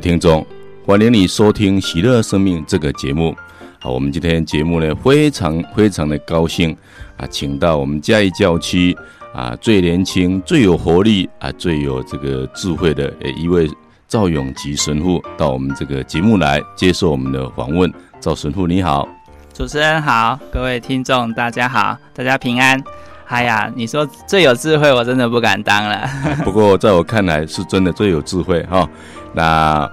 听众，欢迎你收听《喜乐生命》这个节目。好，我们今天节目呢，非常非常的高兴啊，请到我们嘉义教区啊最年轻、最有活力啊、最有这个智慧的一位赵永吉神父到我们这个节目来接受我们的访问。赵神父你好，主持人好，各位听众大家好，大家平安。哎呀，你说最有智慧，我真的不敢当了。不过在我看来，是真的最有智慧哈。那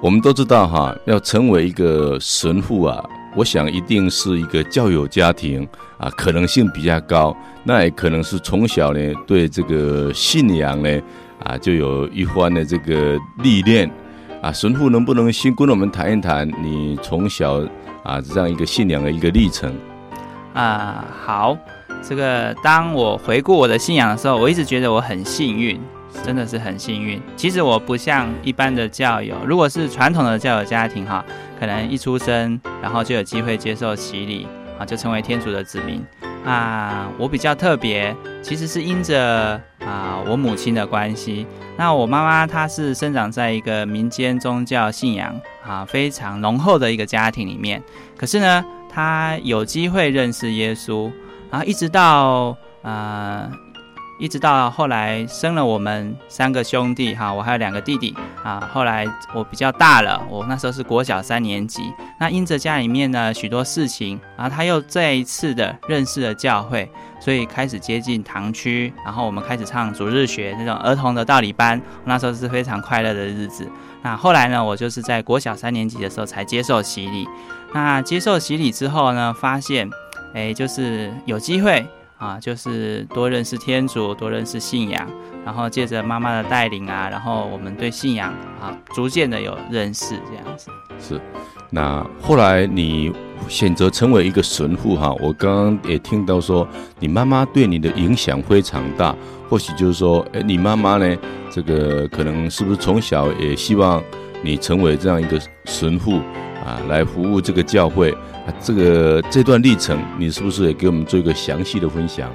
我们都知道哈，要成为一个神父啊，我想一定是一个教友家庭啊，可能性比较高。那也可能是从小呢，对这个信仰呢啊，就有一番的这个历练啊。神父能不能先跟我们谈一谈你从小啊这样一个信仰的一个历程？啊，好。这个当我回顾我的信仰的时候，我一直觉得我很幸运，真的是很幸运。其实我不像一般的教友，如果是传统的教友家庭哈，可能一出生然后就有机会接受洗礼啊，就成为天主的子民啊。我比较特别，其实是因着啊我母亲的关系。那我妈妈她是生长在一个民间宗教信仰啊非常浓厚的一个家庭里面，可是呢，她有机会认识耶稣。然后一直到呃，一直到后来生了我们三个兄弟哈，我还有两个弟弟啊。后来我比较大了，我那时候是国小三年级。那因着家里面呢许多事情，然后他又再一次的认识了教会，所以开始接近堂区。然后我们开始唱主日学那种儿童的道理班，那时候是非常快乐的日子。那后来呢，我就是在国小三年级的时候才接受洗礼。那接受洗礼之后呢，发现。哎，就是有机会啊，就是多认识天主，多认识信仰，然后借着妈妈的带领啊，然后我们对信仰啊，逐渐的有认识这样子。是，那后来你选择成为一个神父哈，我刚刚也听到说，你妈妈对你的影响非常大，或许就是说，哎，你妈妈呢，这个可能是不是从小也希望你成为这样一个神父啊，来服务这个教会？这个这段历程，你是不是也给我们做一个详细的分享？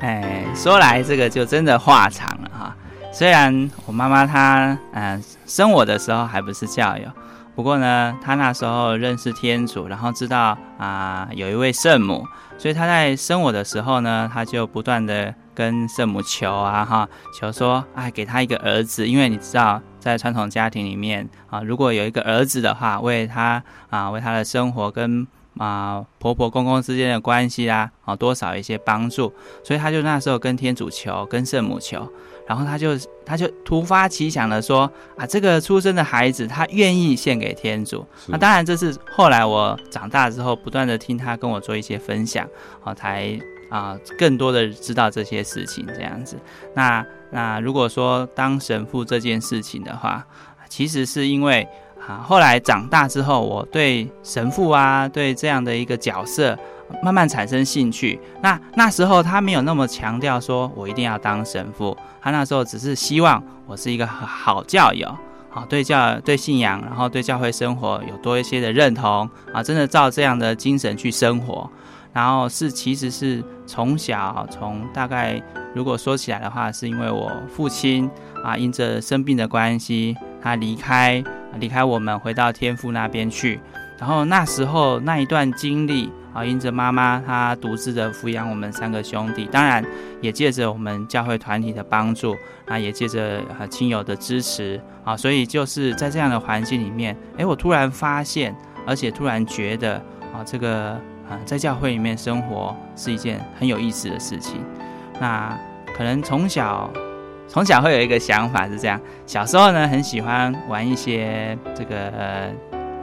哎，说来这个就真的话长了哈。虽然我妈妈她嗯、生我的时候还不是教友，不过呢，她那时候认识天主，然后知道啊、有一位圣母，所以她在生我的时候呢，她就不断的跟圣母求啊哈，求说哎给她一个儿子，因为你知道。在传统家庭里面啊，如果有一个儿子的话，为他啊，为他的生活跟啊婆婆公公之间的关系啊，啊多少一些帮助，所以他就那时候跟天主求，跟圣母求，然后他就他就突发奇想的说啊，这个出生的孩子他愿意献给天主。那当然这是后来我长大之后不断的听他跟我做一些分享，啊才。啊，更多的知道这些事情这样子。那那如果说当神父这件事情的话，其实是因为啊，后来长大之后，我对神父啊，对这样的一个角色慢慢产生兴趣。那那时候他没有那么强调说我一定要当神父，他那时候只是希望我是一个好教友，好对教对信仰，然后对教会生活有多一些的认同啊，真的照这样的精神去生活。然后是，其实是从小从大概，如果说起来的话，是因为我父亲啊，因着生病的关系，他离开离开我们，回到天父那边去。然后那时候那一段经历啊，因着妈妈她独自的抚养我们三个兄弟，当然也借着我们教会团体的帮助，啊，也借着啊亲友的支持啊，所以就是在这样的环境里面，哎，我突然发现，而且突然觉得啊，这个。啊，在教会里面生活是一件很有意思的事情。那可能从小，从小会有一个想法是这样：小时候呢，很喜欢玩一些这个呃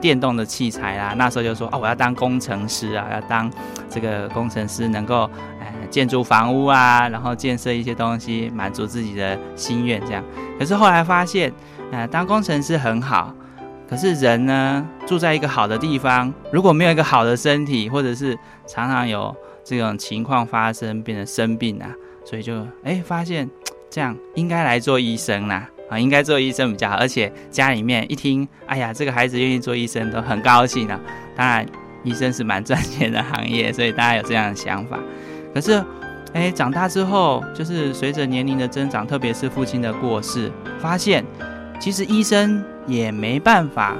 电动的器材啦。那时候就说，哦，我要当工程师啊，要当这个工程师，能够呃建筑房屋啊，然后建设一些东西，满足自己的心愿这样。可是后来发现，呃，当工程师很好。可是人呢，住在一个好的地方，如果没有一个好的身体，或者是常常有这种情况发生，变成生病啊，所以就哎发现这样应该来做医生啦，啊，应该做医生比较好。而且家里面一听，哎呀，这个孩子愿意做医生，都很高兴啊。当然，医生是蛮赚钱的行业，所以大家有这样的想法。可是，哎，长大之后，就是随着年龄的增长，特别是父亲的过世，发现。其实医生也没办法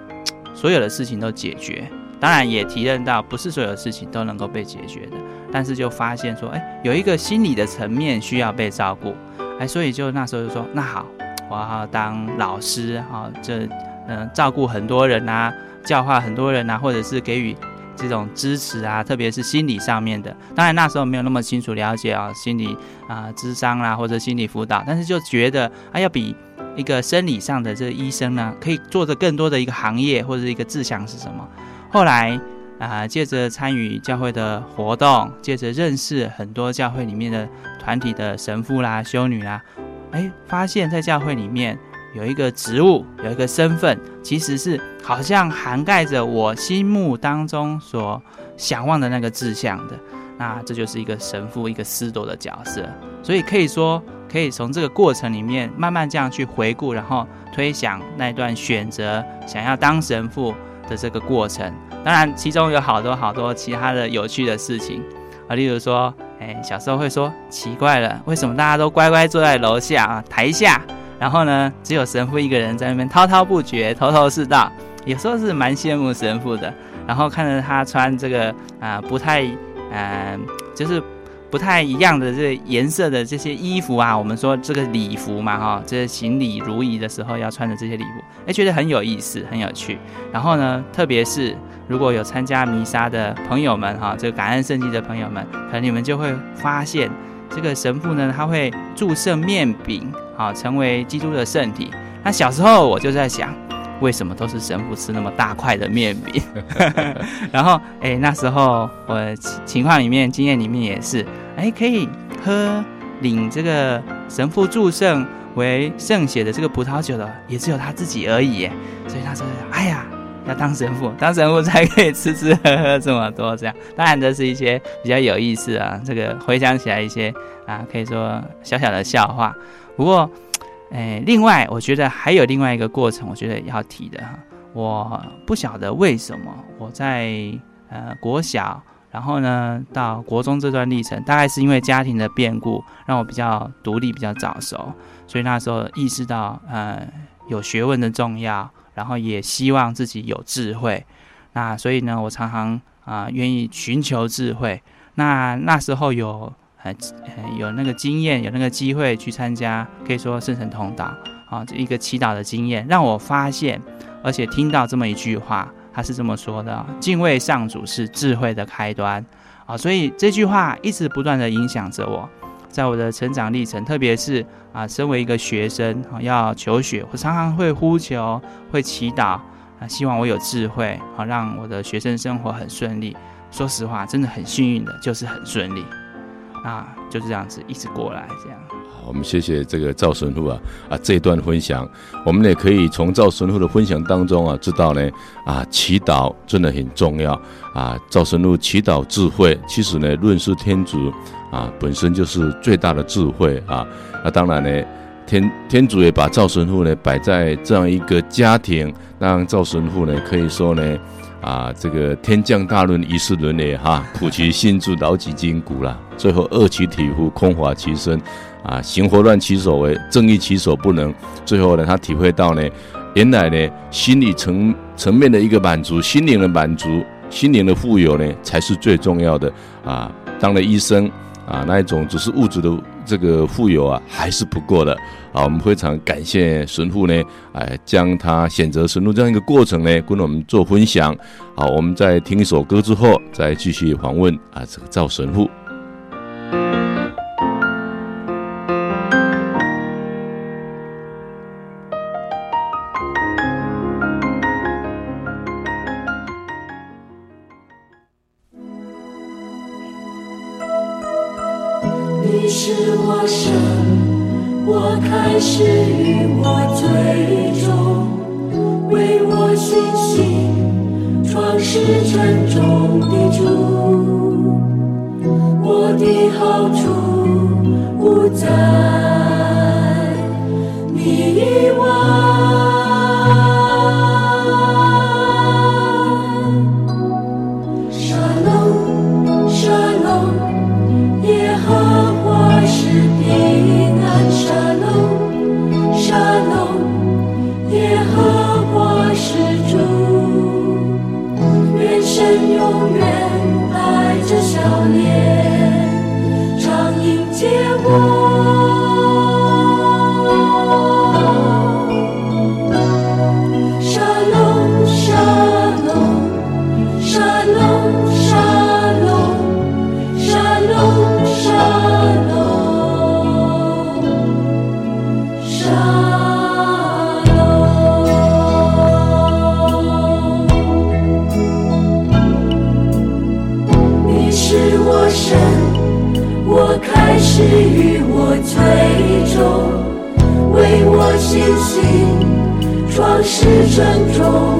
所有的事情都解决。当然也提认到，不是所有的事情都能够被解决的。但是就发现说，哎，有一个心理的层面需要被照顾，哎，所以就那时候就说，那好，我要当老师啊，这嗯，照顾很多人啊，教化很多人啊，或者是给予这种支持啊，特别是心理上面的。当然那时候没有那么清楚了解啊，心理啊，智商啦，或者心理辅导，但是就觉得啊，要比一个生理上的这医生呢，可以做的更多的一个行业或者一个志向是什么？后来啊，借着参与教会的活动，借着认识很多教会里面的团体的神父啦、修女啦，哎，发现在教会里面有一个职务，有一个身份，其实是好像涵盖着我心目当中所想望的那个志向的。那这就是一个神父，一个司铎的角色。所以可以说，可以从这个过程里面慢慢这样去回顾，然后推想那段选择想要当神父的这个过程，当然其中有好多好多其他的有趣的事情啊，例如说，哎，小时候会说奇怪了，为什么大家都乖乖坐在楼下啊台下，然后呢，只有神父一个人在那边滔滔不绝、头头是道，有时候是蛮羡慕神父的，然后看着他穿这个啊不太、呃，就是。不太一样的这颜色的这些衣服啊，我们说这个礼服嘛，哈，这是行礼如仪的时候要穿的这些礼服，哎，觉得很有意思，很有趣。然后呢，特别是如果有参加弥撒的朋友们，哈，这个感恩圣祭的朋友们，可能你们就会发现，这个神父呢，他会注射面饼，啊，成为基督的圣体。那小时候我就在想。为什么都是神父吃那么大块的面饼？然后，哎，那时候我情况里面、经验里面也是，哎，可以喝领这个神父祝圣为圣血的这个葡萄酒的，也只有他自己而已。所以那时候，哎呀，要当神父，当神父才可以吃吃喝喝这么多。这样，当然这是一些比较有意思啊。这个回想起来一些啊，可以说小小的笑话。不过。哎，另外，我觉得还有另外一个过程，我觉得要提的哈。我不晓得为什么我在呃国小，然后呢到国中这段历程，大概是因为家庭的变故，让我比较独立，比较早熟，所以那时候意识到呃有学问的重要，然后也希望自己有智慧。那所以呢，我常常啊、愿意寻求智慧。那那时候有。呃有那个经验，有那个机会去参加，可以说圣神同道啊，这一个祈祷的经验，让我发现，而且听到这么一句话，他是这么说的：敬畏上主是智慧的开端啊。所以这句话一直不断的影响着我，在我的成长历程，特别是啊，身为一个学生啊，要求学，我常常会呼求，会祈祷啊，希望我有智慧，好让我的学生生活很顺利。说实话，真的很幸运的，就是很顺利。啊，就是这样子一直过来，这样。好，我们谢谢这个赵神父啊啊这一段分享，我们也可以从赵神父的分享当中啊知道呢啊祈祷真的很重要啊。赵神父祈祷智慧，其实呢认识天主啊本身就是最大的智慧啊。那当然呢天天主也把赵神父呢摆在这样一个家庭，让赵神父呢可以说呢。啊，这个天降大论，一世伦也哈，普其心志，劳其筋骨啦。最后饿其体肤，空乏其身，啊，行拂乱其所为，正义其所不能。最后呢，他体会到呢，原来呢，心理层层面的一个满足，心灵的满足，心灵的富有呢，才是最重要的啊。当了医生啊，那一种只是物质的。这个富有啊，还是不够的。啊，我们非常感谢神父呢，哎，将他选择神路这样一个过程呢，跟我们做分享。好，我们在听一首歌之后，再继续访问啊，这个赵神父。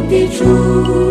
的主。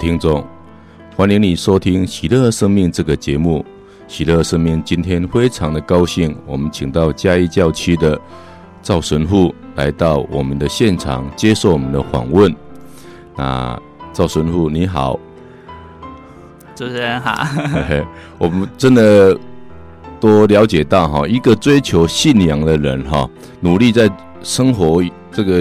听众，欢迎你收听《喜乐生命》这个节目。喜乐生命今天非常的高兴，我们请到嘉义教区的赵神父来到我们的现场接受我们的访问。那赵神父你好，主持人好。我们真的多了解到哈，一个追求信仰的人哈，努力在生活这个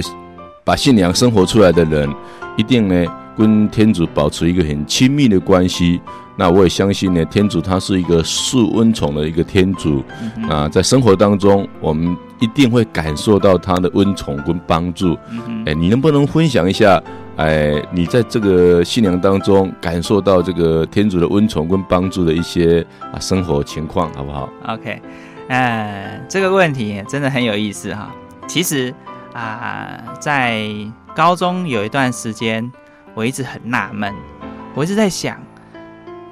把信仰生活出来的人，一定呢。跟天主保持一个很亲密的关系，那我也相信呢，天主他是一个赐恩宠的一个天主，啊，在生活当中，我们一定会感受到他的温宠跟帮助。哎，你能不能分享一下？哎，你在这个信仰当中感受到这个天主的温宠跟帮助的一些啊生活情况，好不好？OK，呃，这个问题真的很有意思哈。其实啊，在高中有一段时间。我一直很纳闷，我一直在想，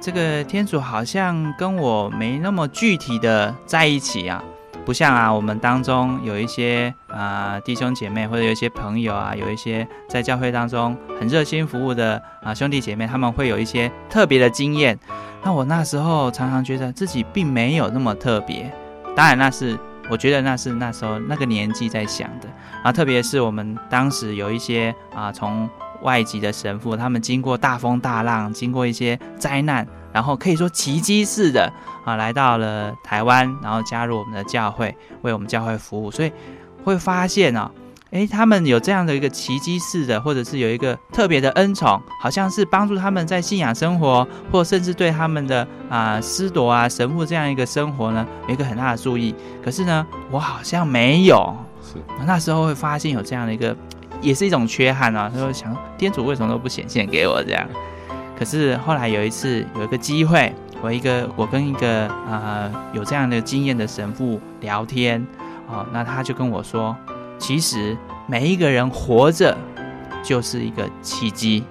这个天主好像跟我没那么具体的在一起啊，不像啊，我们当中有一些啊、弟兄姐妹或者有一些朋友啊，有一些在教会当中很热心服务的啊兄弟姐妹，他们会有一些特别的经验。那我那时候常常觉得自己并没有那么特别，当然那是我觉得那是那时候那个年纪在想的啊，特别是我们当时有一些啊从。外籍的神父，他们经过大风大浪，经过一些灾难，然后可以说奇迹似的啊，来到了台湾，然后加入我们的教会，为我们教会服务。所以会发现啊，诶，他们有这样的一个奇迹似的，或者是有一个特别的恩宠，好像是帮助他们在信仰生活，或甚至对他们的啊司铎啊神父这样一个生活呢，有一个很大的注意。可是呢，我好像没有。是，那时候会发现有这样的一个。也是一种缺憾啊，他说想天主为什么都不显现给我这样？可是后来有一次有一个机会，我一个我跟一个呃有这样的经验的神父聊天哦，那他就跟我说，其实每一个人活着就是一个奇迹，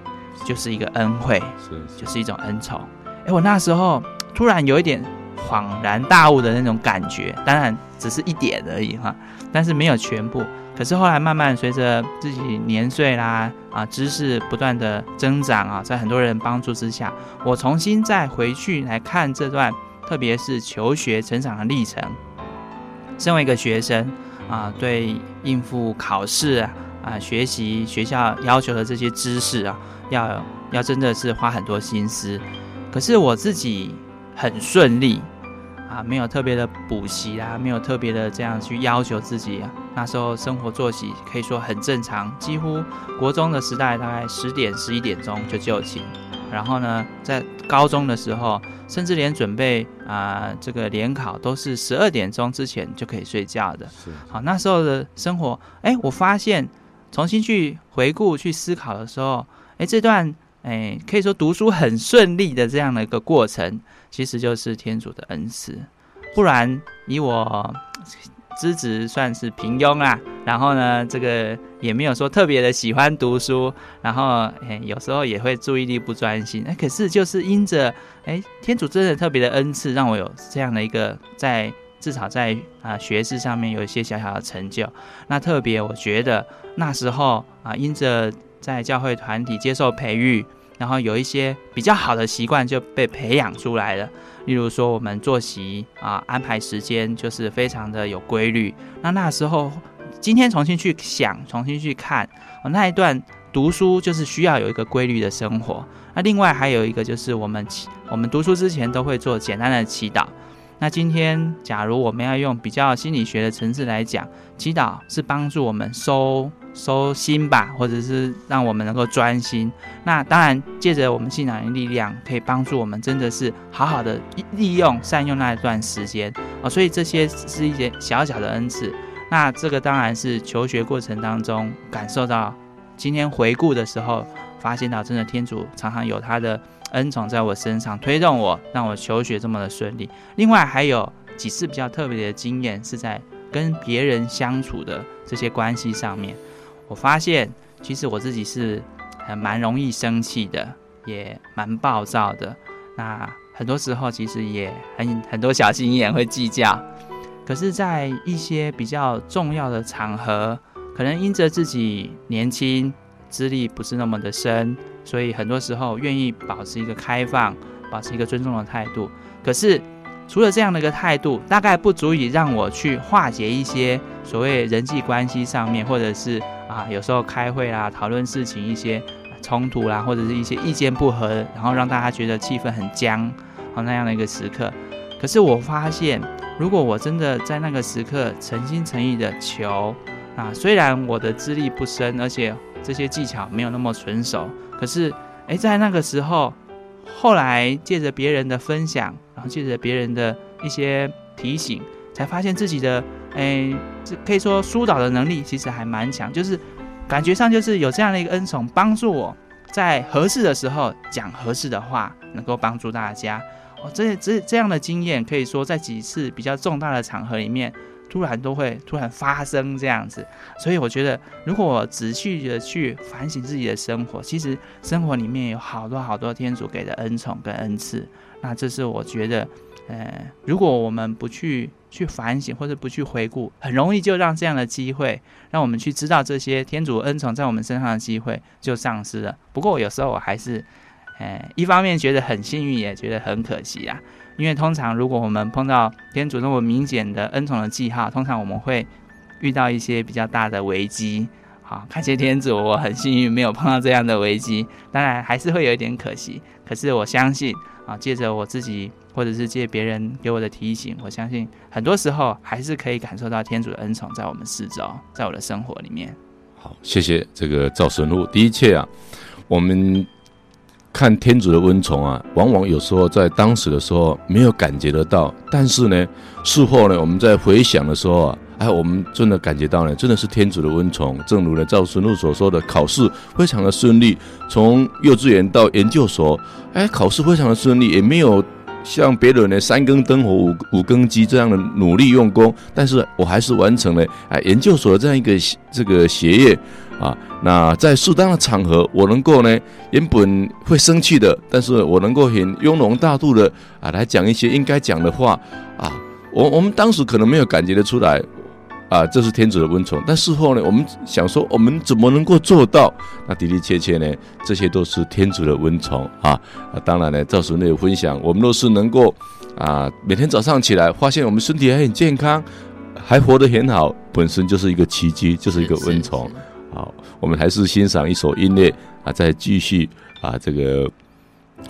就是一个恩惠，是就是一种恩宠。哎，我那时候突然有一点恍然大悟的那种感觉，当然只是一点而已哈，但是没有全部。可是后来慢慢随着自己年岁啦啊，知识不断的增长啊，在很多人帮助之下，我重新再回去来看这段，特别是求学成长的历程。身为一个学生啊，对应付考试啊，学习学校要求的这些知识啊，要要真的是花很多心思。可是我自己很顺利啊，没有特别的补习啊，没有特别的这样去要求自己啊。那时候生活作息可以说很正常，几乎国中的时代大概十点十一点钟就就寝，然后呢，在高中的时候，甚至连准备啊、呃、这个联考都是十二点钟之前就可以睡觉的。是好，那时候的生活，哎，我发现重新去回顾去思考的时候，哎，这段哎可以说读书很顺利的这样的一个过程，其实就是天主的恩赐，不然以我。资质算是平庸啦，然后呢，这个也没有说特别的喜欢读书，然后诶，有时候也会注意力不专心。哎，可是就是因着哎，天主真的特别的恩赐，让我有这样的一个在至少在啊、呃、学识上面有一些小小的成就。那特别我觉得那时候啊，因着在教会团体接受培育，然后有一些比较好的习惯就被培养出来了。例如说，我们作息啊，安排时间就是非常的有规律。那那时候，今天重新去想，重新去看，那一段读书就是需要有一个规律的生活。那另外还有一个就是，我们我们读书之前都会做简单的祈祷。那今天，假如我们要用比较心理学的层次来讲，祈祷是帮助我们收收心吧，或者是让我们能够专心。那当然，借着我们信仰的力量，可以帮助我们真的是好好的利用、善用那一段时间啊。所以这些是一些小小的恩赐。那这个当然是求学过程当中感受到，今天回顾的时候，发现到真的天主常常有他的。恩宠在我身上推动我，让我求学这么的顺利。另外还有几次比较特别的经验，是在跟别人相处的这些关系上面，我发现其实我自己是很蛮容易生气的，也蛮暴躁的。那很多时候其实也很很多小心眼会计较。可是，在一些比较重要的场合，可能因着自己年轻，资历不是那么的深。所以很多时候愿意保持一个开放，保持一个尊重的态度。可是除了这样的一个态度，大概不足以让我去化解一些所谓人际关系上面，或者是啊有时候开会啦、讨论事情一些冲突啦，或者是一些意见不合，然后让大家觉得气氛很僵，好那样的一个时刻。可是我发现，如果我真的在那个时刻诚心诚意的求啊，虽然我的资历不深，而且这些技巧没有那么纯熟。可是，诶，在那个时候，后来借着别人的分享，然后借着别人的一些提醒，才发现自己的，诶，这可以说疏导的能力其实还蛮强，就是感觉上就是有这样的一个恩宠，帮助我在合适的时候讲合适的话，能够帮助大家。哦，这这这样的经验，可以说在几次比较重大的场合里面。突然都会突然发生这样子，所以我觉得，如果我仔细的去反省自己的生活，其实生活里面有好多好多天主给的恩宠跟恩赐。那这是我觉得，呃，如果我们不去去反省或者不去回顾，很容易就让这样的机会，让我们去知道这些天主恩宠在我们身上的机会就丧失了。不过有时候我还是，呃，一方面觉得很幸运，也觉得很可惜啊。因为通常，如果我们碰到天主那么明显的恩宠的记号，通常我们会遇到一些比较大的危机。好，感谢天主，我很幸运没有碰到这样的危机。当然还是会有一点可惜，可是我相信啊，借着我自己或者是借别人给我的提醒，我相信很多时候还是可以感受到天主的恩宠在我们四周，在我的生活里面。好，谢谢这个赵神父。的确啊，我们。看天主的恩宠啊，往往有时候在当时的时候没有感觉得到，但是呢，事后呢，我们在回想的时候啊，哎，我们真的感觉到呢，真的是天主的恩宠。正如呢赵神父所说的，考试非常的顺利，从幼稚园到研究所，哎，考试非常的顺利，也没有像别人呢三更灯火五五更鸡这样的努力用功，但是我还是完成了哎研究所的这样一个这个学业。啊，那在适当的场合，我能够呢，原本会生气的，但是我能够很雍容大度的啊，来讲一些应该讲的话啊。我我们当时可能没有感觉得出来，啊，这是天主的温宠。但事后呢，我们想说，我们怎么能够做到？那的的确确呢，这些都是天主的温宠啊。啊，当然呢，赵时内有分享，我们若是能够啊，每天早上起来发现我们身体还很健康，还活得很好，本身就是一个奇迹，就是一个温宠。好，我们还是欣赏一首音乐啊，再继续啊，这个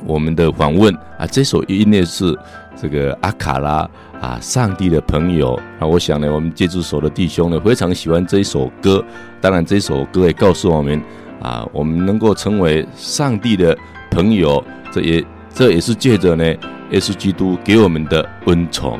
我们的访问啊，这首音乐是这个阿卡拉啊，上帝的朋友啊。我想呢，我们接触所的弟兄呢，非常喜欢这一首歌。当然，这首歌也告诉我们啊，我们能够成为上帝的朋友，这也这也是借着呢，耶稣基督给我们的恩宠。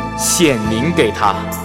显明给他。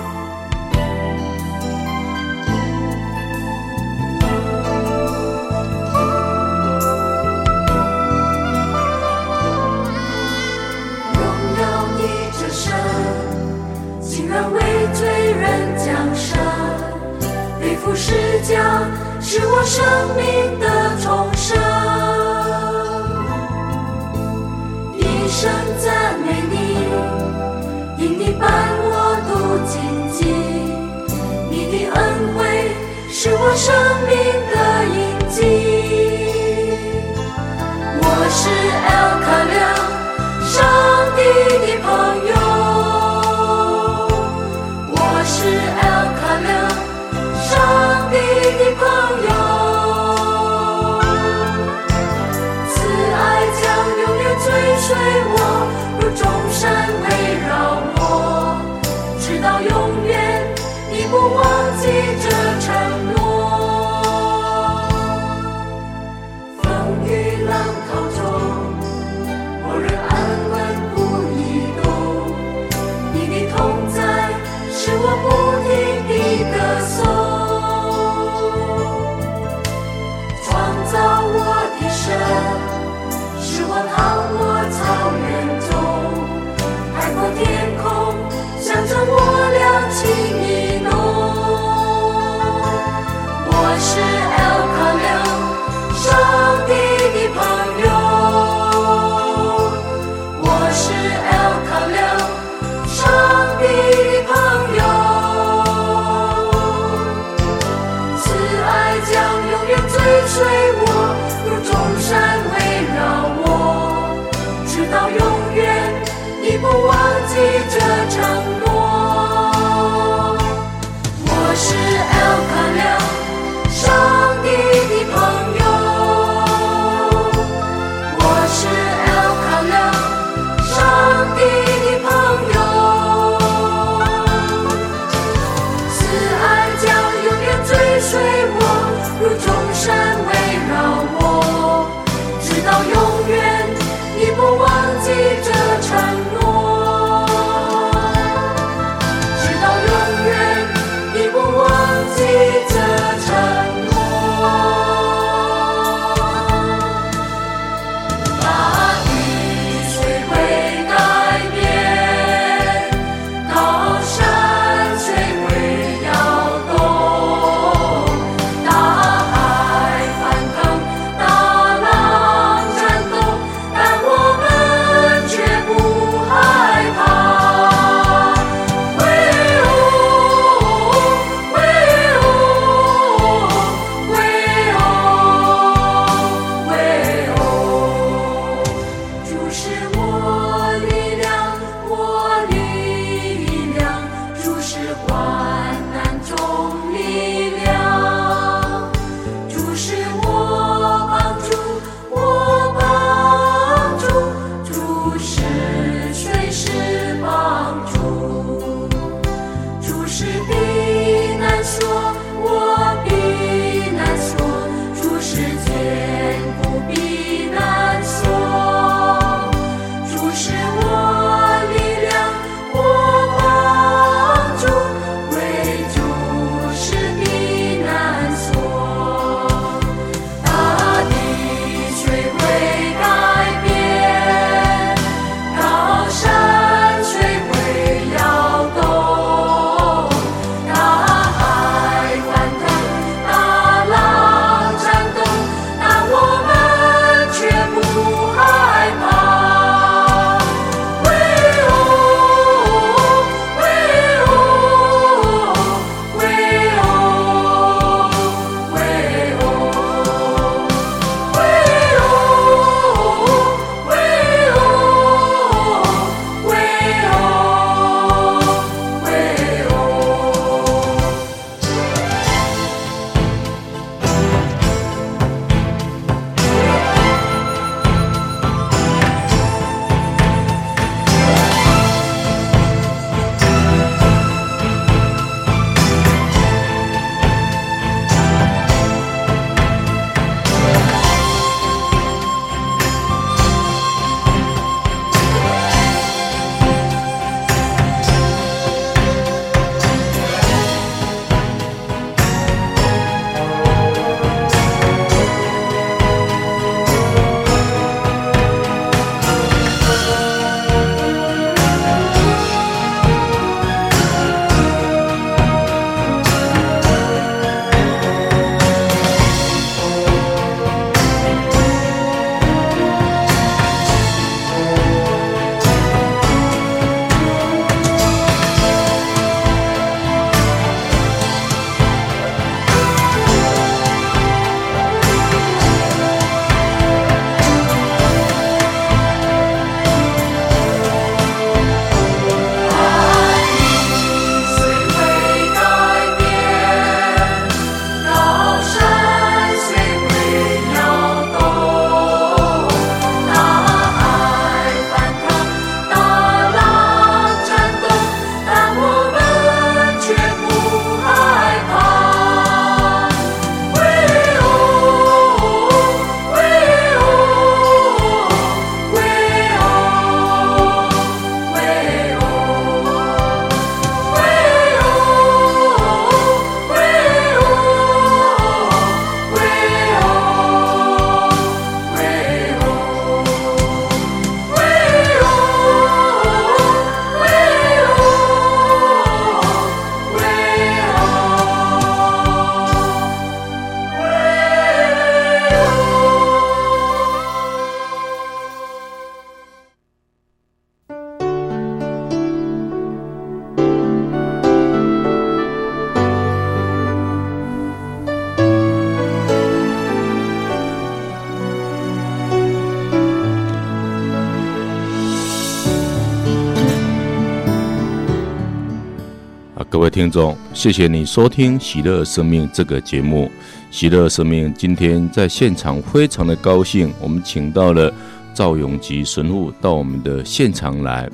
众，谢谢你收听《喜乐生命》这个节目。喜乐生命今天在现场非常的高兴，我们请到了赵永吉神父到我们的现场来。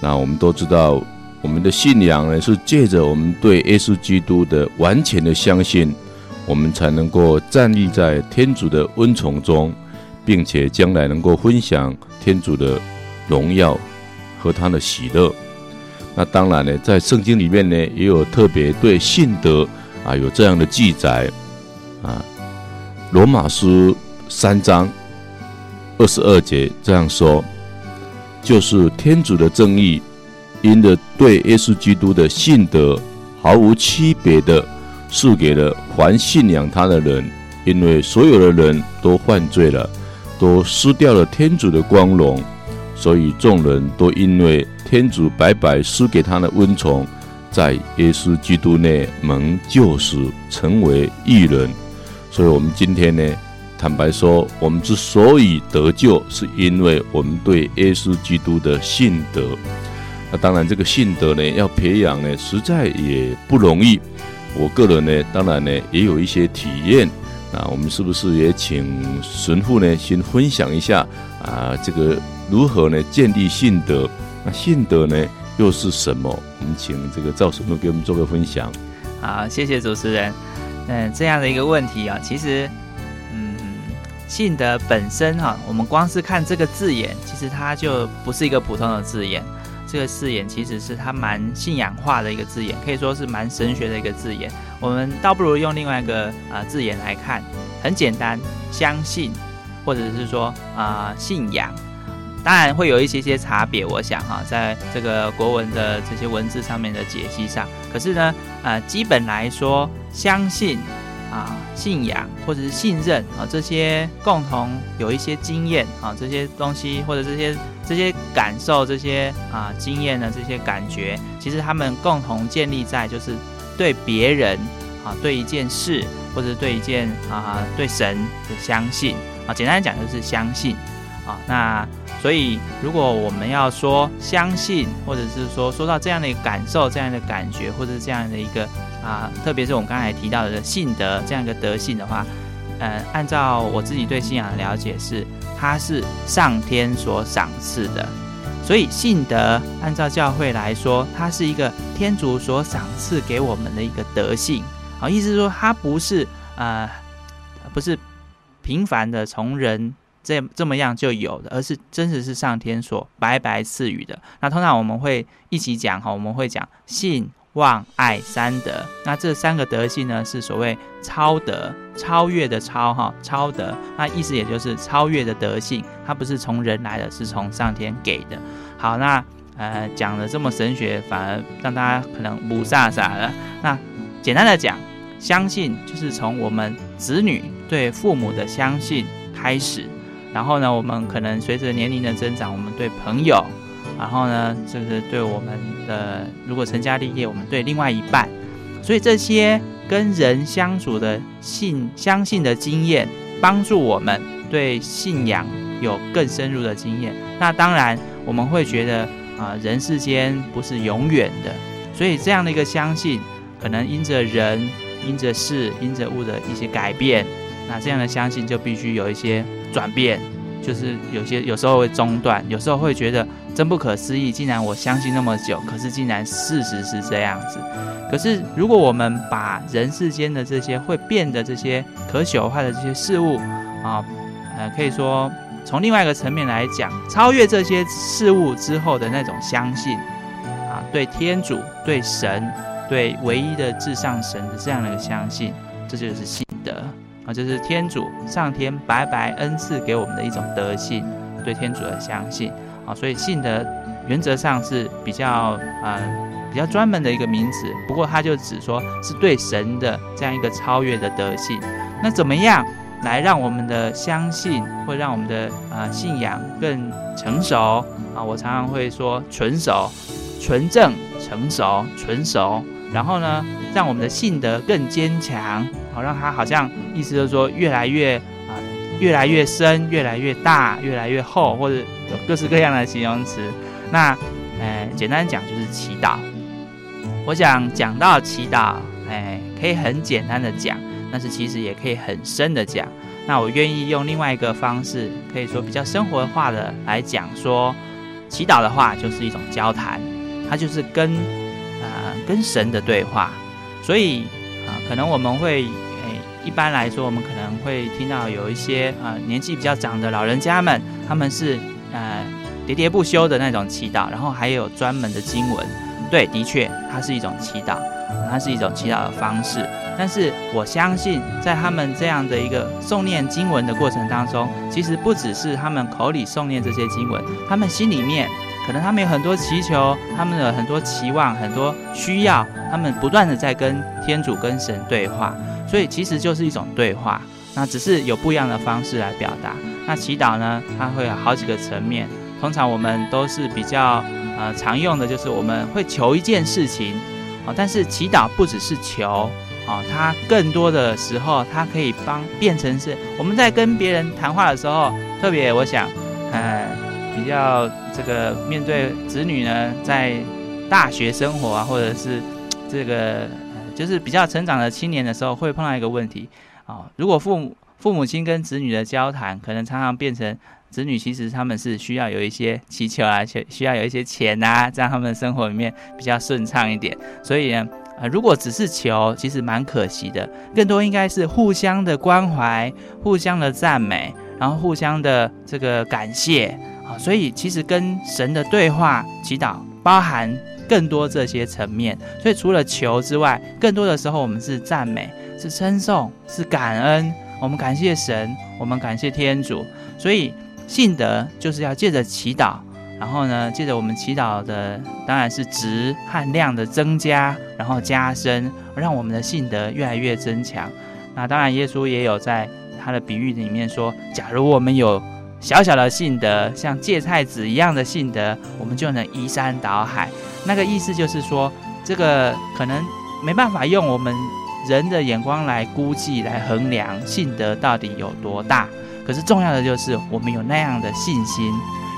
那我们都知道，我们的信仰呢是借着我们对耶稣基督的完全的相信，我们才能够站立在天主的恩宠中，并且将来能够分享天主的荣耀和他的喜乐。那当然呢，在圣经里面呢，也有特别对信德啊有这样的记载。啊，罗马书三章二十二节这样说，就是天主的正义，因着对耶稣基督的信德毫无区别的赐给了凡信仰他的人，因为所有的人都犯罪了，都失掉了天主的光荣，所以众人都因为天主白白施给他的恩宠，在耶稣基督内蒙救赎，成为义人。所以，我们今天呢，坦白说，我们之所以得救，是因为我们对耶稣基督的信德。那当然，这个信德呢，要培养呢，实在也不容易。我个人呢，当然呢，也有一些体验。那我们是不是也请神父呢，先分享一下啊？这个如何呢，建立信德？那信德呢，又是什么？我们请这个赵神父给我们做个分享。好，谢谢主持人。嗯，这样的一个问题啊，其实，嗯，信德本身哈，我们光是看这个字眼，其实它就不是一个普通的字眼。这个字眼其实是它蛮信仰化的一个字眼，可以说是蛮神学的一个字眼。我们倒不如用另外一个啊字眼来看，很简单，相信，或者是说啊信仰。当然会有一些些差别，我想哈，在这个国文的这些文字上面的解析上，可是呢，呃，基本来说，相信啊、信仰或者是信任啊，这些共同有一些经验啊，这些东西或者这些这些感受、这些啊经验的这些感觉，其实他们共同建立在就是对别人啊、对一件事或者对一件啊、对神的相信啊，简单讲就是相信啊，那。所以，如果我们要说相信，或者是说说到这样的一个感受、这样的感觉，或者是这样的一个啊，特别是我们刚才提到的信德这样一个德性的话，呃，按照我自己对信仰的了解是，它是上天所赏赐的。所以信德按照教会来说，它是一个天主所赏赐给我们的一个德性。啊，意思说它不是呃，不是平凡的从人。这这么样就有的，而是真实是上天所白白赐予的。那通常我们会一起讲哈，我们会讲信望爱三德。那这三个德性呢，是所谓超德、超越的超哈，超德。那意思也就是超越的德性，它不是从人来的，是从上天给的。好，那呃讲的这么神学，反而让大家可能雾煞煞的。那简单的讲，相信就是从我们子女对父母的相信开始。然后呢，我们可能随着年龄的增长，我们对朋友，然后呢，就是对我们的如果成家立业，我们对另外一半，所以这些跟人相处的信相信的经验，帮助我们对信仰有更深入的经验。那当然，我们会觉得啊、人世间不是永远的，所以这样的一个相信，可能因着人、因着事、因着物的一些改变，那这样的相信就必须有一些。转变就是有些有时候会中断，有时候会觉得真不可思议，竟然我相信那么久，可是竟然事实是这样子。可是如果我们把人世间的这些会变的这些可朽坏的这些事物啊，呃，可以说从另外一个层面来讲，超越这些事物之后的那种相信啊，对天主、对神、对唯一的至上神的这样的一个相信，这就是信德。啊，这是天主上天白白恩赐给我们的一种德性，对天主的相信啊，所以信德原则上是比较啊、呃、比较专门的一个名词。不过它就只说是对神的这样一个超越的德性。那怎么样来让我们的相信，会让我们的啊、呃、信仰更成熟啊？我常常会说纯熟、纯正、成熟、纯熟。然后呢，让我们的信德更坚强。让它好像意思就是说越来越啊，越来越深，越来越大，越来越厚，或者有各式各样的形容词。那，呃，简单讲就是祈祷。我想讲到祈祷，哎，可以很简单的讲，但是其实也可以很深的讲。那我愿意用另外一个方式，可以说比较生活化的来讲说，祈祷的话就是一种交谈，它就是跟呃跟神的对话。所以啊、可能我们会。一般来说，我们可能会听到有一些呃年纪比较长的老人家们，他们是呃喋喋不休的那种祈祷，然后还有专门的经文。对，的确，它是一种祈祷，它是一种祈祷的方式。但是我相信，在他们这样的一个诵念经文的过程当中，其实不只是他们口里诵念这些经文，他们心里面可能他们有很多祈求，他们有很多期望，很多需要，他们不断的在跟天主、跟神对话。所以其实就是一种对话，那只是有不一样的方式来表达。那祈祷呢，它会有好几个层面。通常我们都是比较呃常用的，就是我们会求一件事情哦。但是祈祷不只是求哦，它更多的时候，它可以帮变成是我们在跟别人谈话的时候，特别我想，呃，比较这个面对子女呢，在大学生活啊，或者是这个。就是比较成长的青年的时候，会碰到一个问题啊、如果父母父母亲跟子女的交谈，可能常常变成子女其实他们是需要有一些祈求啊，需需要有一些钱啊，这样他们的生活里面比较顺畅一点。所以呢，啊、如果只是求，其实蛮可惜的。更多应该是互相的关怀，互相的赞美，然后互相的这个感谢啊、所以其实跟神的对话祈祷包含。更多这些层面，所以除了求之外，更多的时候我们是赞美，是称颂，是感恩。我们感谢神，我们感谢天主。所以信德就是要借着祈祷，然后呢，借着我们祈祷的，当然是值和量的增加，然后加深，让我们的信德越来越增强。那当然，耶稣也有在他的比喻里面说，假如我们有小小的信德，像芥菜籽一样的信德，我们就能移山倒海。那个意思就是说，这个可能没办法用我们人的眼光来估计、来衡量信德到底有多大。可是重要的就是我们有那样的信心，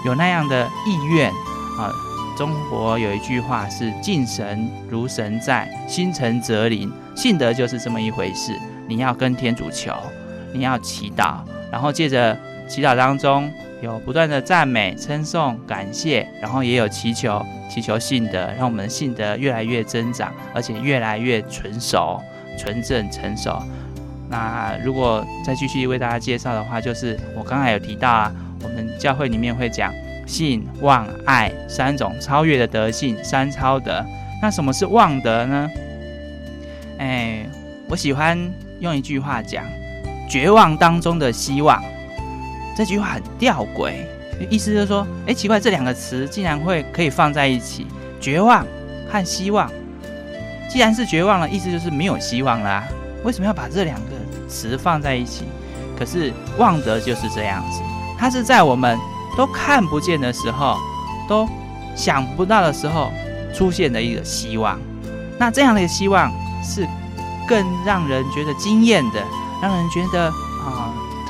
有那样的意愿啊。中国有一句话是“敬神如神在，心诚则灵”，信德就是这么一回事。你要跟天主求，你要祈祷，然后借着祈祷当中。有不断的赞美、称颂、感谢，然后也有祈求，祈求信德，让我们的信德越来越增长，而且越来越纯熟、纯正、成熟。那如果再继续为大家介绍的话，就是我刚才有提到啊，我们教会里面会讲信、望、爱三种超越的德性，三超德。那什么是望德呢？哎，我喜欢用一句话讲：绝望当中的希望。这句话很吊诡，意思就是说，哎，奇怪，这两个词竟然会可以放在一起，绝望和希望。既然是绝望了，意思就是没有希望啦。为什么要把这两个词放在一起？可是望德就是这样子，它是在我们都看不见的时候，都想不到的时候出现的一个希望。那这样的一个希望是更让人觉得惊艳的，让人觉得。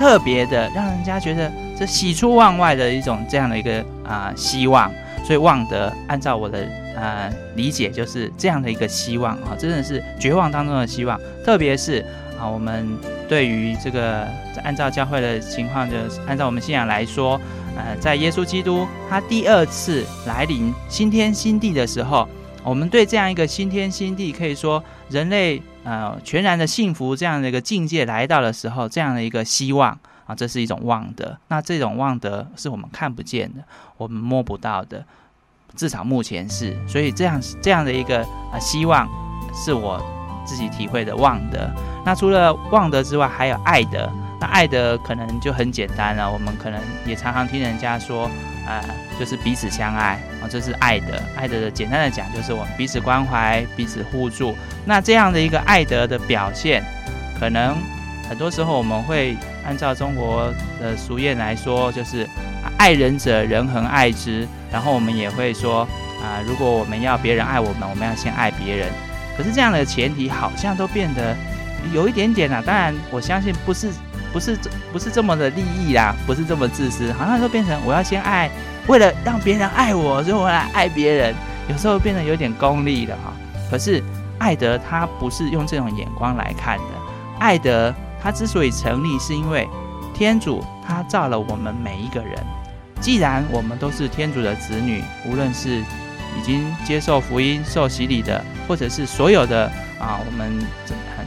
特别的，让人家觉得这喜出望外的一种这样的一个啊、希望，所以望德按照我的、呃、理解就是这样的一个希望啊，真的是绝望当中的希望。特别是啊，我们对于这个按照教会的情况，就是按照我们信仰来说，呃，在耶稣基督他第二次来临新天新地的时候，我们对这样一个新天新地，可以说人类。呃，全然的幸福这样的一个境界来到的时候，这样的一个希望啊，这是一种望德。那这种望德是我们看不见的，我们摸不到的，至少目前是。所以这样这样的一个啊希望，是我自己体会的望德。那除了望德之外，还有爱德。那爱的可能就很简单了，我们可能也常常听人家说。呃，就是彼此相爱啊，这是爱的。爱的简单的讲，就是我们彼此关怀、彼此互助。那这样的一个爱德的表现，可能很多时候我们会按照中国的俗谚来说，就是爱人者，人恒爱之。然后我们也会说啊，如果我们要别人爱我们，我们要先爱别人。可是这样的前提好像都变得有一点点啊。当然，我相信不是。不是这不是这么的利益啦，不是这么自私，好像都变成我要先爱，为了让别人爱我，所以我来爱别人。有时候变得有点功利了哈。可是爱德他不是用这种眼光来看的。爱德他之所以成立，是因为天主他造了我们每一个人。既然我们都是天主的子女，无论是已经接受福音、受洗礼的，或者是所有的啊，我们很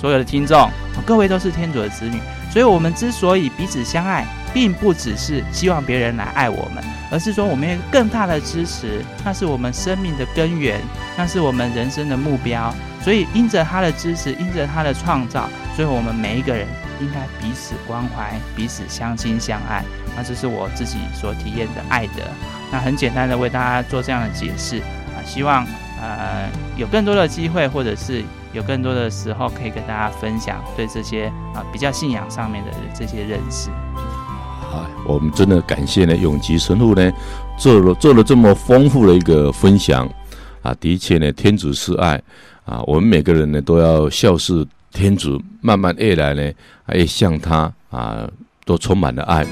所有的听众，各位都是天主的子女。所以，我们之所以彼此相爱，并不只是希望别人来爱我们，而是说我们有更大的支持，那是我们生命的根源，那是我们人生的目标。所以，因着他的支持，因着他的创造，所以我们每一个人应该彼此关怀，彼此相亲相爱。那这是我自己所体验的爱德。那很简单的为大家做这样的解释啊，希望呃有更多的机会，或者是有更多的时候，可以跟大家分享对这些啊比较信仰上面的这些认识。好，我们真的感谢呢永吉神父呢做了做了这么丰富的一个分享啊，的确呢天主是爱啊，我们每个人呢都要孝顺天主，慢慢越来呢，也向他啊都充满了爱。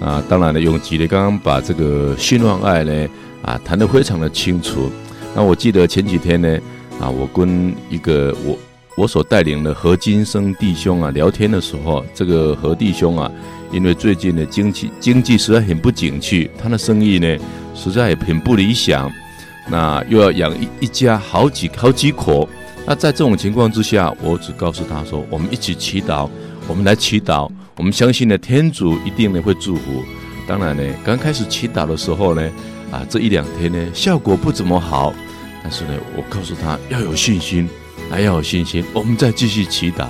啊，当然了，永吉呢，刚刚把这个信望爱呢，啊，谈得非常的清楚。那我记得前几天呢，啊，我跟一个我我所带领的何金生弟兄啊聊天的时候，这个何弟兄啊，因为最近的经济经济实在很不景气，他的生意呢实在也很不理想，那又要养一一家好几好几口。那在这种情况之下，我只告诉他说，我们一起祈祷，我们来祈祷。我们相信呢，天主一定呢会祝福。当然呢，刚开始祈祷的时候呢，啊，这一两天呢效果不怎么好。但是呢，我告诉他要有信心，还要有信心。我们再继续祈祷。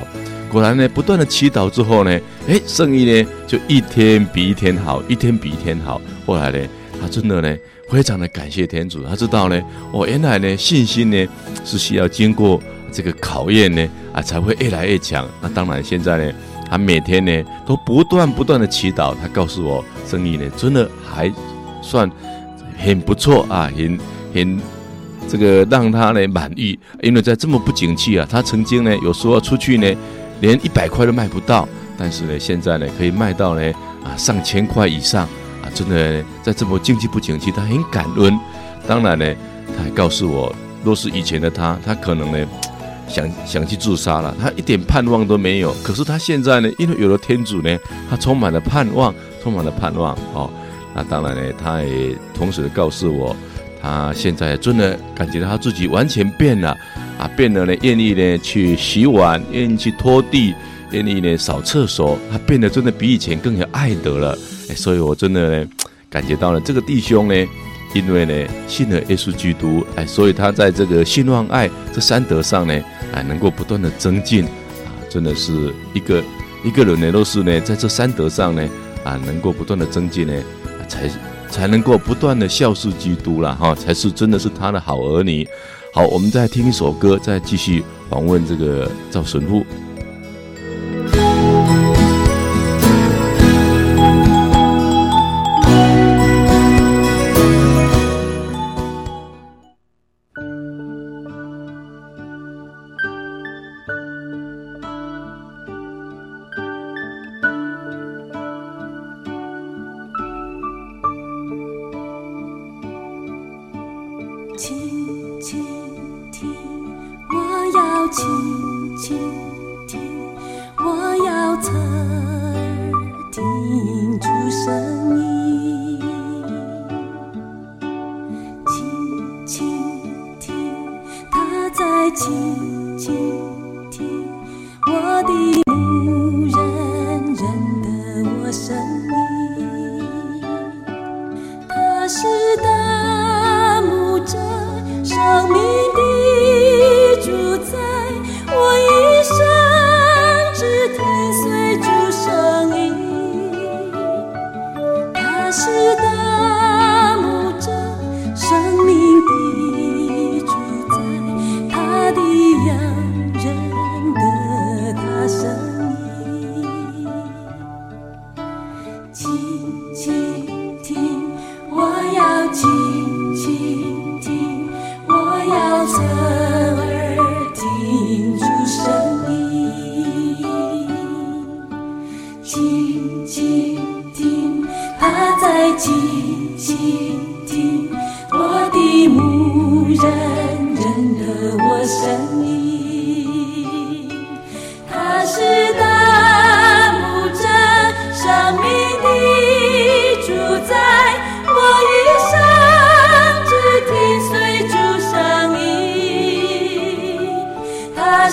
果然呢，不断的祈祷之后呢，哎，生意呢就一天比一天好，一天比一天好。后来呢，他真的呢非常的感谢天主。他知道呢，哦，原来呢信心呢是需要经过这个考验呢啊，才会越来越强。那当然现在呢。他每天呢都不断不断的祈祷，他告诉我，生意呢真的还算很不错啊，很很这个让他呢满意。因为在这么不景气啊，他曾经呢有时候出去呢连一百块都卖不到，但是呢现在呢可以卖到呢啊上千块以上啊，真的在这么经济不景气，他很感恩。当然呢，他还告诉我，若是以前的他，他可能呢。想想去自杀了，他一点盼望都没有。可是他现在呢，因为有了天主呢，他充满了盼望，充满了盼望哦。那当然呢，他也同时告诉我，他现在真的感觉到他自己完全变了啊，变得呢愿意呢去洗碗，愿意去拖地，愿意呢扫厕所，他变得真的比以前更有爱德了。哎，所以我真的呢感觉到了这个弟兄呢。因为呢，信了耶稣基督，哎，所以他在这个信望爱这三德上呢，哎，能够不断的增进，啊，真的是一个一个人呢，都是呢，在这三德上呢，啊，能够不断的增进呢，才才能够不断的孝顺基督了哈，才是真的是他的好儿女。好，我们再听一首歌，再继续访问这个赵神父。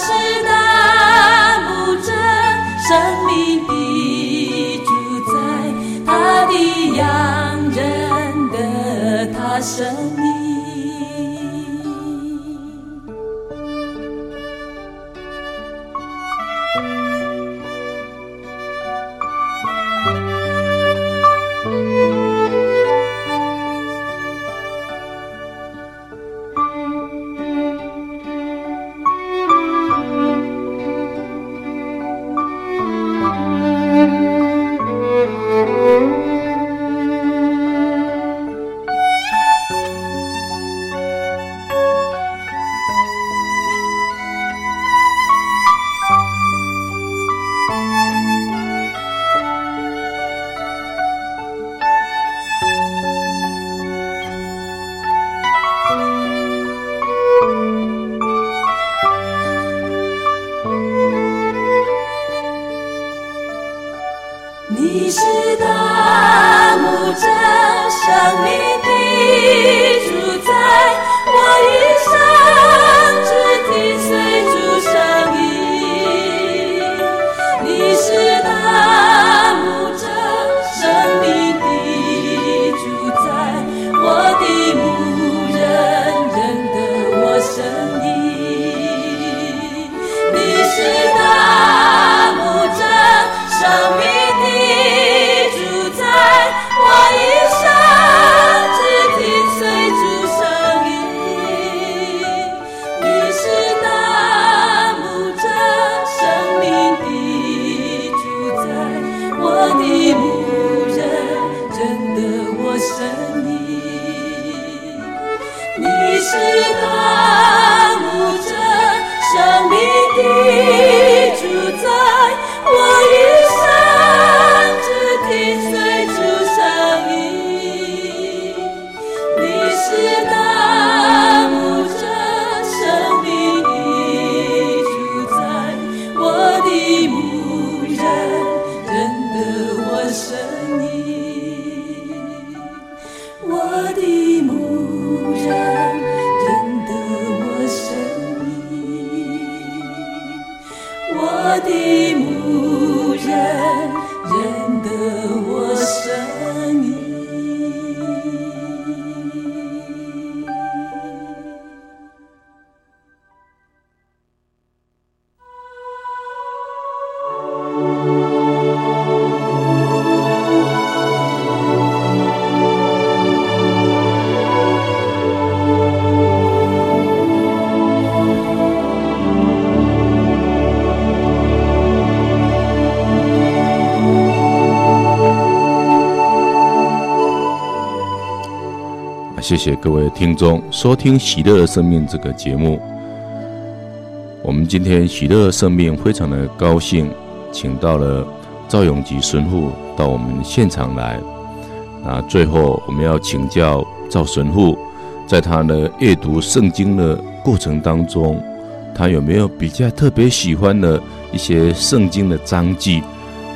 是大自然生命的主宰，他的养人的他生命。谢谢各位听众收听《喜乐生命》这个节目。我们今天《喜乐生命》非常的高兴，请到了赵永吉神父到我们现场来。那最后我们要请教赵神父，在他的阅读圣经的过程当中，他有没有比较特别喜欢的一些圣经的章句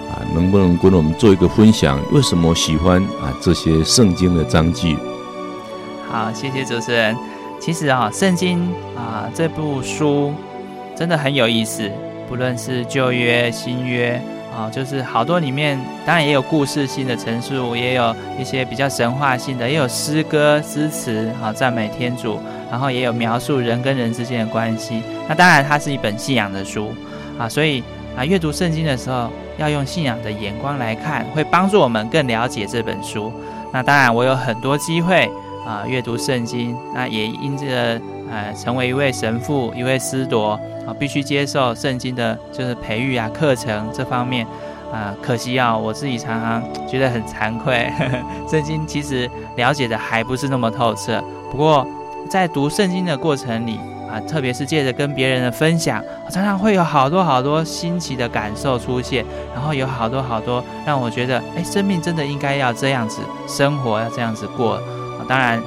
啊？能不能跟我们做一个分享？为什么喜欢啊这些圣经的章句？好，谢谢主持人。其实啊，圣经啊这部书真的很有意思，不论是旧约、新约啊，就是好多里面，当然也有故事性的陈述，也有一些比较神话性的，也有诗歌、诗词啊，赞美天主，然后也有描述人跟人之间的关系。那当然，它是一本信仰的书啊，所以啊，阅读圣经的时候要用信仰的眼光来看，会帮助我们更了解这本书。那当然，我有很多机会。啊，阅读圣经，那也因着呃成为一位神父、一位司铎啊，必须接受圣经的，就是培育啊课程这方面啊。可惜啊，我自己常常觉得很惭愧，呵呵，圣经其实了解的还不是那么透彻。不过在读圣经的过程里啊，特别是借着跟别人的分享，常常会有好多好多新奇的感受出现，然后有好多好多让我觉得，哎，生命真的应该要这样子生活，要这样子过。当然，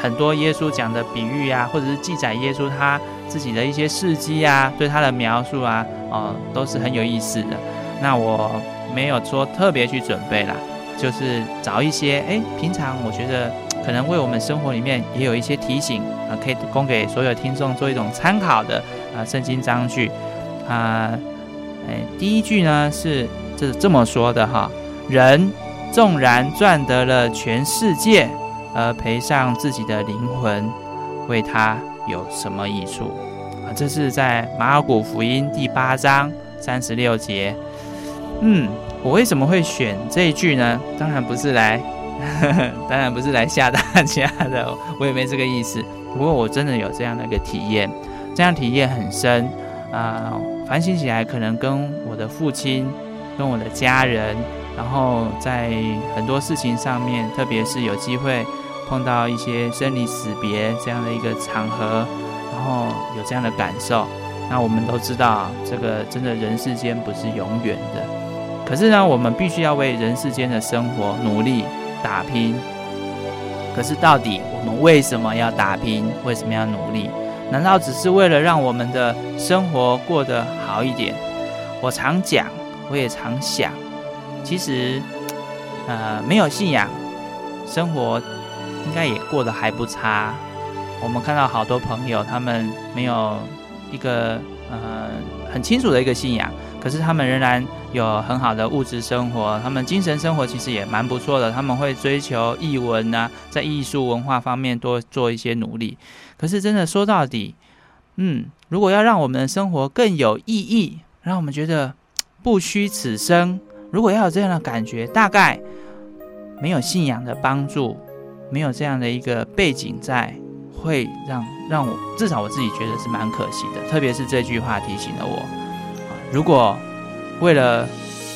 很多耶稣讲的比喻啊，或者是记载耶稣他自己的一些事迹啊，对他的描述啊，哦，都是很有意思的。那我没有说特别去准备啦，就是找一些，哎，平常我觉得可能为我们生活里面也有一些提醒啊，可以供给所有听众做一种参考的啊，圣经章句啊，哎，第一句呢是这这么说的哈，人纵然赚得了全世界，而赔上自己的灵魂，为他有什么益处？啊，这是在马尔谷福音第八章三十六节。嗯，我为什么会选这一句呢？当然不是来，呵 呵当然不是来吓大家的，我也没这个意思。不过我真的有这样的一个体验，这样体验很深啊，反省起来可能跟我的父亲、跟我的家人，然后在很多事情上面，特别是有机会碰到一些生离死别这样的一个场合，然后有这样的感受。那我们都知道，这个真的人世间不是永远的。可是呢，我们必须要为人世间的生活努力打拼。可是到底我们为什么要打拼？为什么要努力？难道只是为了让我们的生活过得好一点？我常讲，我也常想，其实，呃，没有信仰，生活应该也过得还不差。我们看到好多朋友，他们没有一个呃很清楚的一个信仰。可是他们仍然有很好的物质生活，他们精神生活其实也蛮不错的。他们会追求艺文啊，在艺术文化方面多做一些努力。可是真的说到底，嗯，如果要让我们的生活更有意义，让我们觉得不虚此生，如果要有这样的感觉，大概没有信仰的帮助，没有这样的一个背景在，会让让我至少我自己觉得是蛮可惜的。特别是这句话提醒了我。如果为了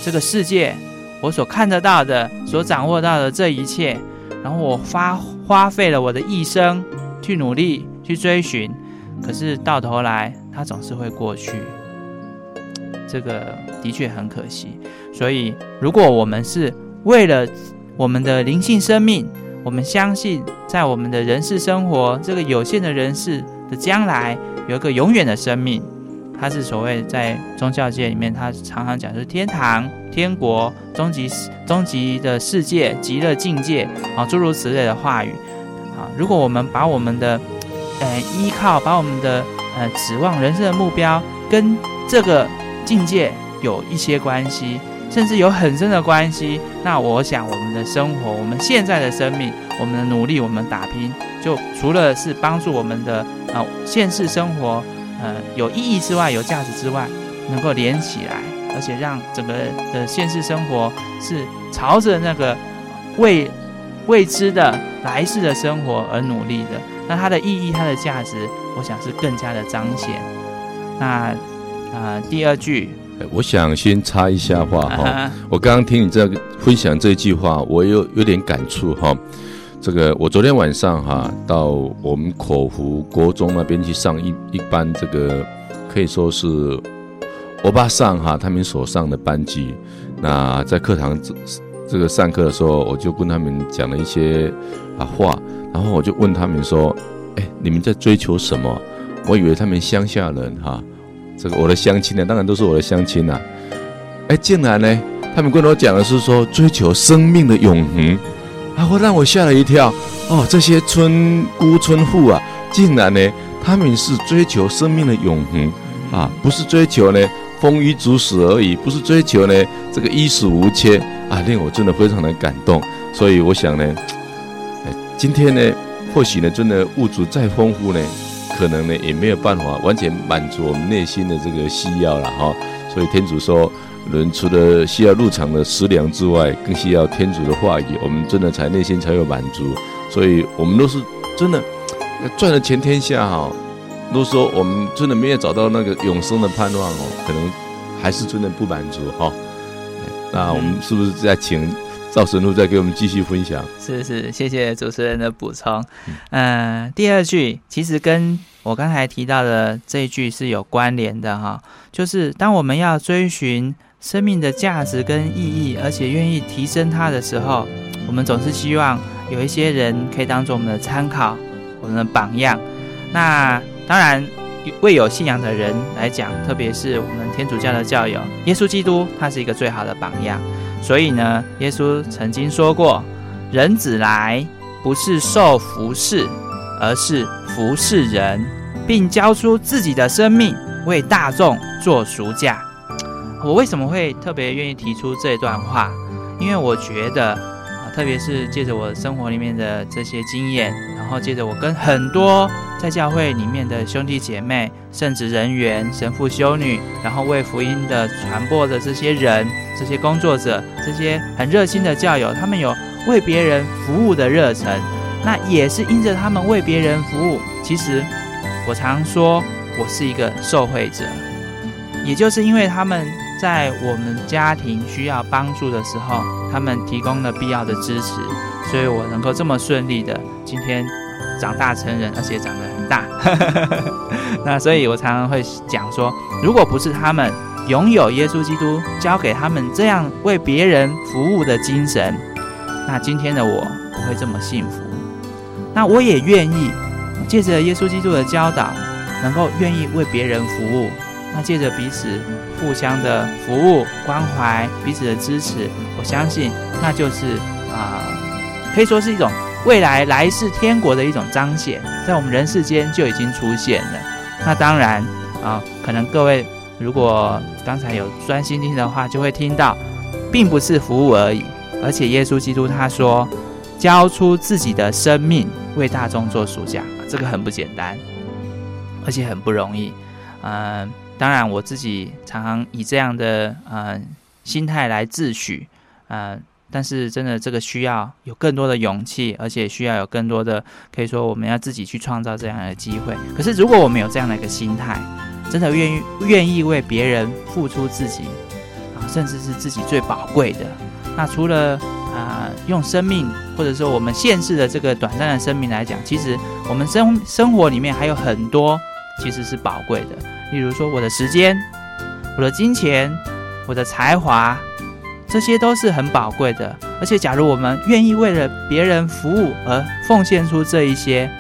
这个世界，我所看得到的、所掌握到的这一切，然后我花花费了我的一生去努力去追寻，可是到头来它总是会过去，这个的确很可惜。所以，如果我们是为了我们的灵性生命，我们相信在我们的人世生活这个有限的人世的将来，有一个永远的生命。它是所谓在宗教界里面，它常常讲是天堂、天国、终极、终极的世界、极乐境界啊，诸如此类的话语啊。如果我们把我们的呃依靠，把我们的呃指望人生的目标跟这个境界有一些关系，甚至有很深的关系，那我想我们的生活，我们现在的生命，我们的努力，我们打拼，就除了是帮助我们的啊现实生活。呃，有意义之外，有价值之外，能够连起来，而且让整个的现实生活是朝着那个未未知的来世的生活而努力的，那它的意义、它的价值，我想是更加的彰显。那、呃，第二句，我想先插一下话哈，啊、我刚刚听你这个分享这句话，我有有点感触哈。这个我昨天晚上哈、啊、到我们口湖国中那边去上一一班这个可以说是我爸上哈他们所上的班级。那在课堂这这个上课的时候，我就跟他们讲了一些啊话，然后我就问他们说：“哎，你们在追求什么？”我以为他们乡下人哈、啊，这个我的乡亲呢，当然都是我的乡亲呐。哎，竟然呢，他们跟我讲的是说追求生命的永恒。啊！我让我吓了一跳哦，这些村姑村妇啊，竟然呢，他们是追求生命的永恒啊，不是追求呢丰衣足食而已，不是追求呢这个衣食无缺啊，令我真的非常的感动。所以我想呢，哎，今天呢，或许呢，真的物质再丰富呢，可能呢也没有办法完全满足我们内心的这个需要了哈。所以天主说。人除了需要入场的食粮之外，更需要天主的话语，我们真的才内心才有满足。所以，我们都是真的赚了全天下哈。如果说我们真的没有找到那个永生的盼望哦，可能还是真的不满足哈。那我们是不是在请赵神父再给我们继续分享？是是，谢谢主持人的补充。嗯、呃，第二句其实跟我刚才提到的这一句是有关联的哈，就是当我们要追寻。生命的价值跟意义，而且愿意提升它的时候，我们总是希望有一些人可以当做我们的参考，我们的榜样。那当然，未有信仰的人来讲，特别是我们天主教的教友，耶稣基督他是一个最好的榜样。所以呢，耶稣曾经说过：“人子来，不是受服侍，而是服侍人，并交出自己的生命，为大众做赎价。”我为什么会特别愿意提出这段话？因为我觉得，特别是借着我生活里面的这些经验，然后接着我跟很多在教会里面的兄弟姐妹、圣职人员、神父、修女，然后为福音的传播的这些人、这些工作者、这些很热心的教友，他们有为别人服务的热忱。那也是因着他们为别人服务，其实我常说我是一个受惠者，也就是因为他们。在我们家庭需要帮助的时候，他们提供了必要的支持，所以我能够这么顺利的今天长大成人，而且长得很大。那所以我常常会讲说，如果不是他们拥有耶稣基督教给他们这样为别人服务的精神，那今天的我不会这么幸福。那我也愿意借着耶稣基督的教导，能够愿意为别人服务。那借着彼此互相的服务、关怀、彼此的支持，我相信那就是啊、可以说是一种未来来世天国的一种彰显，在我们人世间就已经出现了。那当然啊、可能各位如果刚才有专心听的话，就会听到，并不是服务而已，而且耶稣基督他说，交出自己的生命为大众做赎价，这个很不简单，而且很不容易，嗯、当然，我自己常常以这样的呃心态来自诩，呃，但是真的这个需要有更多的勇气，而且需要有更多的可以说我们要自己去创造这样的机会。可是如果我们有这样的一个心态，真的愿意愿意为别人付出自己啊，甚至是自己最宝贵的，那除了啊、用生命或者说我们现世的这个短暂的生命来讲，其实我们生生活里面还有很多其实是宝贵的。例如说，我的时间、我的金钱、我的才华，这些都是很宝贵的。而且，假如我们愿意为了别人服务而奉献出这一些，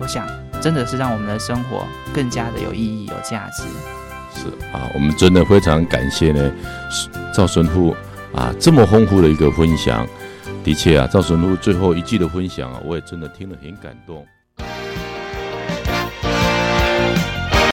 我想，真的是让我们的生活更加的有意义、有价值。是啊，我们真的非常感谢呢，赵神父啊这么丰富的一个分享。的确啊，赵神父最后一句的分享啊，我也真的听了很感动。